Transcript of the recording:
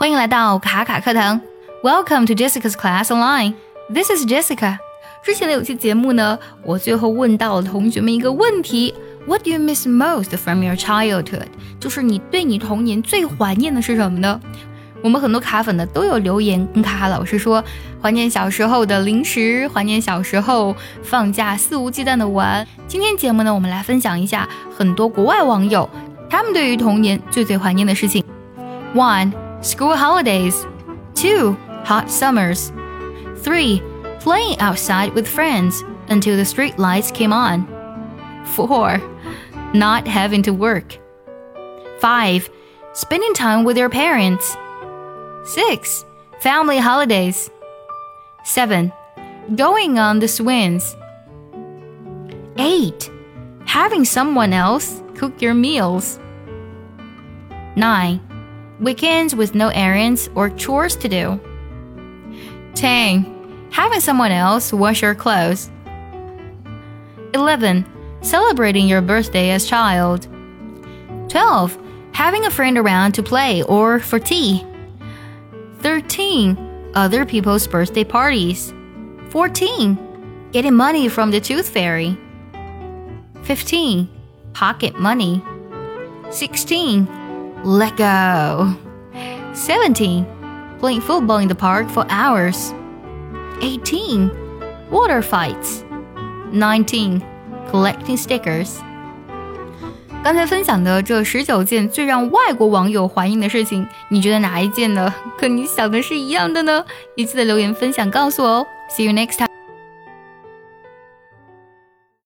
欢迎来到卡卡课堂，Welcome to Jessica's Class Online. This is Jessica. 之前的有期节目呢，我最后问到了同学们一个问题：What do you miss most from your childhood？就是你对你童年最怀念的是什么呢？我们很多卡粉呢都有留言跟卡卡老师说，怀念小时候的零食，怀念小时候放假肆无忌惮的玩。今天节目呢，我们来分享一下很多国外网友他们对于童年最最怀念的事情。One school holidays. 2. Hot summers. 3. Playing outside with friends until the street lights came on. 4. Not having to work. 5. Spending time with your parents. 6. Family holidays. 7. Going on the swings. 8. Having someone else cook your meals. 9 weekends with no errands or chores to do. 10. Having someone else wash your clothes. 11. Celebrating your birthday as child. 12. Having a friend around to play or for tea. 13. Other people's birthday parties. 14. Getting money from the tooth fairy. 15. Pocket money. 16 let go. 17. Playing football in the park for hours. 18. Water fights. 19. Collecting stickers. 刚才分享的这十九件最让外国网友怀念的事情，你觉得哪一件呢？跟你想的是一样的呢？也记得留言分享告诉我哦。See you next time.